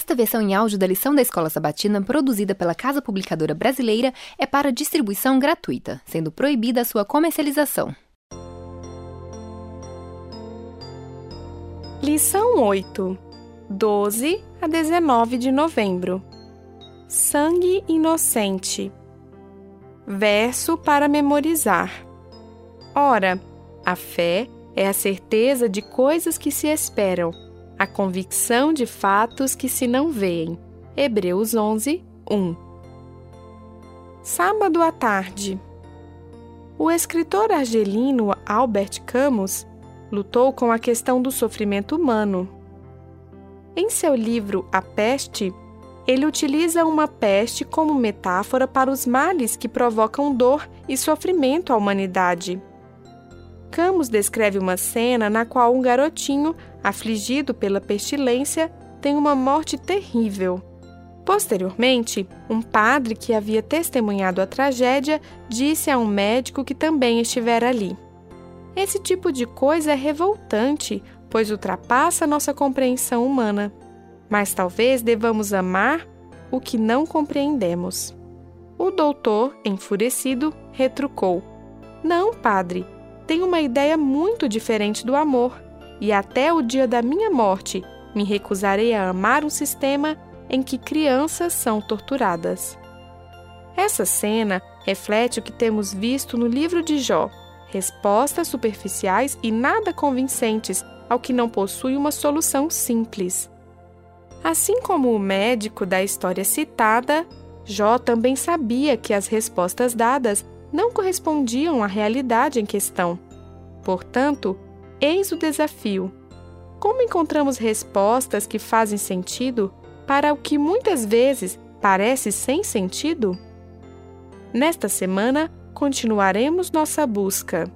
Esta versão em áudio da lição da Escola Sabatina, produzida pela Casa Publicadora Brasileira, é para distribuição gratuita, sendo proibida a sua comercialização. Lição 8, 12 a 19 de novembro. Sangue inocente. Verso para memorizar. Ora, a fé é a certeza de coisas que se esperam, a convicção de fatos que se não veem. Hebreus 11, 1. Sábado à tarde. O escritor argelino Albert Camus lutou com a questão do sofrimento humano. Em seu livro A Peste, ele utiliza uma peste como metáfora para os males que provocam dor e sofrimento à humanidade. Camus descreve uma cena na qual um garotinho, afligido pela pestilência, tem uma morte terrível. Posteriormente, um padre que havia testemunhado a tragédia disse a um médico que também estivera ali: Esse tipo de coisa é revoltante, pois ultrapassa nossa compreensão humana. Mas talvez devamos amar o que não compreendemos. O doutor, enfurecido, retrucou: Não, padre, tenho uma ideia muito diferente do amor, e até o dia da minha morte me recusarei a amar um sistema em que crianças são torturadas. Essa cena reflete o que temos visto no livro de Jó: respostas superficiais e nada convincentes ao que não possui uma solução simples. Assim como o médico da história citada, Jó também sabia que as respostas dadas não correspondiam à realidade em questão. Portanto, eis o desafio. Como encontramos respostas que fazem sentido para o que muitas vezes parece sem sentido? Nesta semana, continuaremos nossa busca.